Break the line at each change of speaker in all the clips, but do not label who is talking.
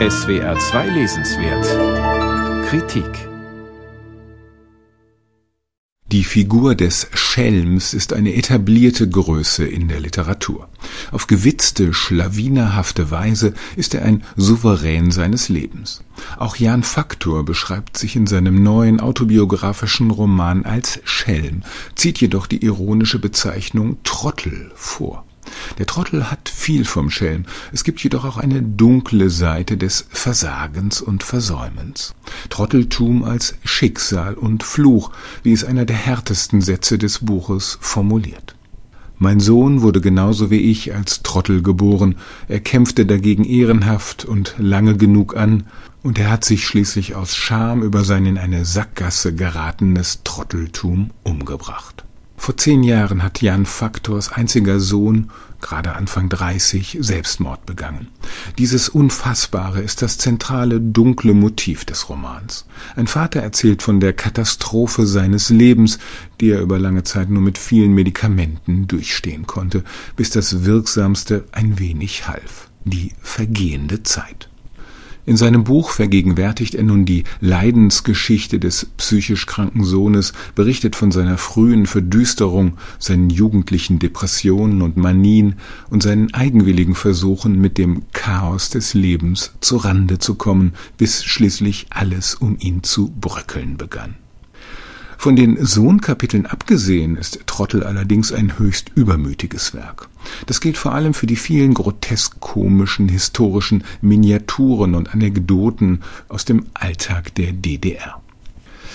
SWR 2 Lesenswert Kritik
Die Figur des Schelms ist eine etablierte Größe in der Literatur. Auf gewitzte, schlawinerhafte Weise ist er ein Souverän seines Lebens. Auch Jan Faktor beschreibt sich in seinem neuen autobiografischen Roman als Schelm, zieht jedoch die ironische Bezeichnung Trottel vor. Der Trottel hat viel vom Schelm, es gibt jedoch auch eine dunkle Seite des Versagens und Versäumens. Trotteltum als Schicksal und Fluch, wie es einer der härtesten Sätze des Buches formuliert. Mein Sohn wurde genauso wie ich als Trottel geboren, er kämpfte dagegen ehrenhaft und lange genug an, und er hat sich schließlich aus Scham über sein in eine Sackgasse geratenes Trotteltum umgebracht. Vor zehn Jahren hat Jan Faktors einziger Sohn, gerade Anfang 30, Selbstmord begangen. Dieses Unfassbare ist das zentrale dunkle Motiv des Romans. Ein Vater erzählt von der Katastrophe seines Lebens, die er über lange Zeit nur mit vielen Medikamenten durchstehen konnte, bis das Wirksamste ein wenig half, die vergehende Zeit. In seinem Buch vergegenwärtigt er nun die Leidensgeschichte des psychisch kranken Sohnes, berichtet von seiner frühen Verdüsterung, seinen jugendlichen Depressionen und Manien und seinen eigenwilligen Versuchen, mit dem Chaos des Lebens zu Rande zu kommen, bis schließlich alles um ihn zu bröckeln begann. Von den Sohnkapiteln abgesehen ist Trottel allerdings ein höchst übermütiges Werk. Das gilt vor allem für die vielen grotesk komischen historischen Miniaturen und Anekdoten aus dem Alltag der DDR.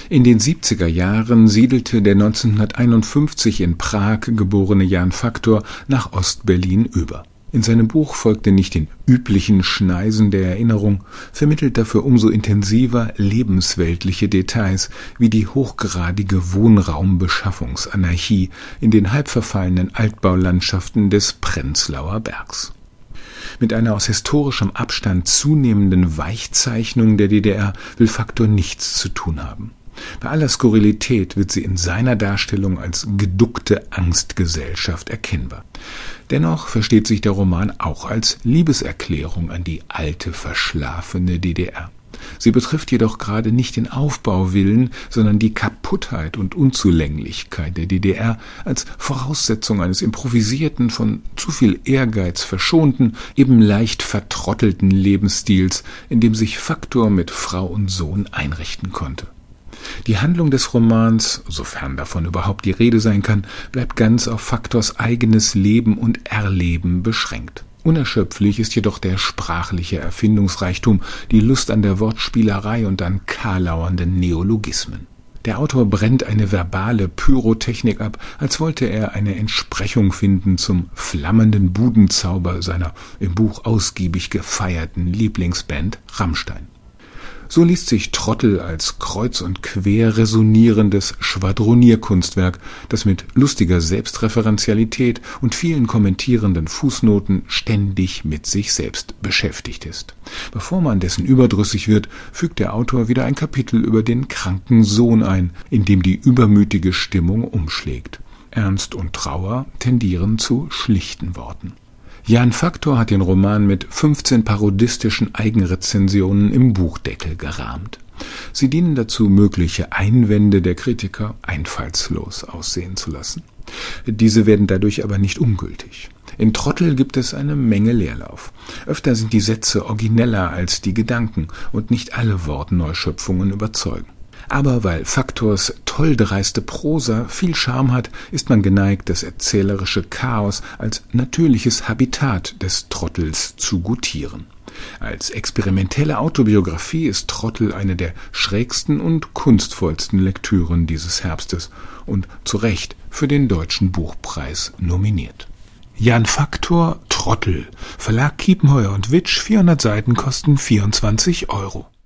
In den 70er Jahren siedelte der 1951 in Prag geborene Jan Faktor nach Ostberlin über. In seinem Buch folgt er nicht den üblichen Schneisen der Erinnerung, vermittelt dafür umso intensiver lebensweltliche Details wie die hochgradige Wohnraumbeschaffungsanarchie in den halbverfallenen Altbaulandschaften des Prenzlauer Bergs. Mit einer aus historischem Abstand zunehmenden Weichzeichnung der DDR will Faktor nichts zu tun haben. Bei aller Skurrilität wird sie in seiner Darstellung als geduckte Angstgesellschaft erkennbar. Dennoch versteht sich der Roman auch als Liebeserklärung an die alte, verschlafene DDR. Sie betrifft jedoch gerade nicht den Aufbauwillen, sondern die Kaputtheit und Unzulänglichkeit der DDR als Voraussetzung eines improvisierten, von zu viel Ehrgeiz verschonten, eben leicht vertrottelten Lebensstils, in dem sich Faktor mit Frau und Sohn einrichten konnte. Die Handlung des Romans, sofern davon überhaupt die Rede sein kann, bleibt ganz auf Faktors eigenes Leben und Erleben beschränkt. Unerschöpflich ist jedoch der sprachliche Erfindungsreichtum, die Lust an der Wortspielerei und an karlauernden Neologismen. Der Autor brennt eine verbale Pyrotechnik ab, als wollte er eine Entsprechung finden zum flammenden Budenzauber seiner im Buch ausgiebig gefeierten Lieblingsband Rammstein. So liest sich Trottel als kreuz und quer resonierendes Schwadronierkunstwerk, das mit lustiger Selbstreferenzialität und vielen kommentierenden Fußnoten ständig mit sich selbst beschäftigt ist. Bevor man dessen überdrüssig wird, fügt der Autor wieder ein Kapitel über den kranken Sohn ein, in dem die übermütige Stimmung umschlägt. Ernst und Trauer tendieren zu schlichten Worten. Jan Faktor hat den Roman mit 15 parodistischen Eigenrezensionen im Buchdeckel gerahmt. Sie dienen dazu, mögliche Einwände der Kritiker einfallslos aussehen zu lassen. Diese werden dadurch aber nicht ungültig. In Trottel gibt es eine Menge Leerlauf. Öfter sind die Sätze origineller als die Gedanken und nicht alle Wortneuschöpfungen überzeugen. Aber weil Faktors tolldreiste Prosa viel Charme hat, ist man geneigt, das erzählerische Chaos als natürliches Habitat des Trottels zu gutieren. Als experimentelle Autobiografie ist Trottel eine der schrägsten und kunstvollsten Lektüren dieses Herbstes und zu Recht für den Deutschen Buchpreis nominiert. Jan Faktor Trottel, Verlag Kiepenheuer und Witsch, 400 Seiten kosten 24 Euro.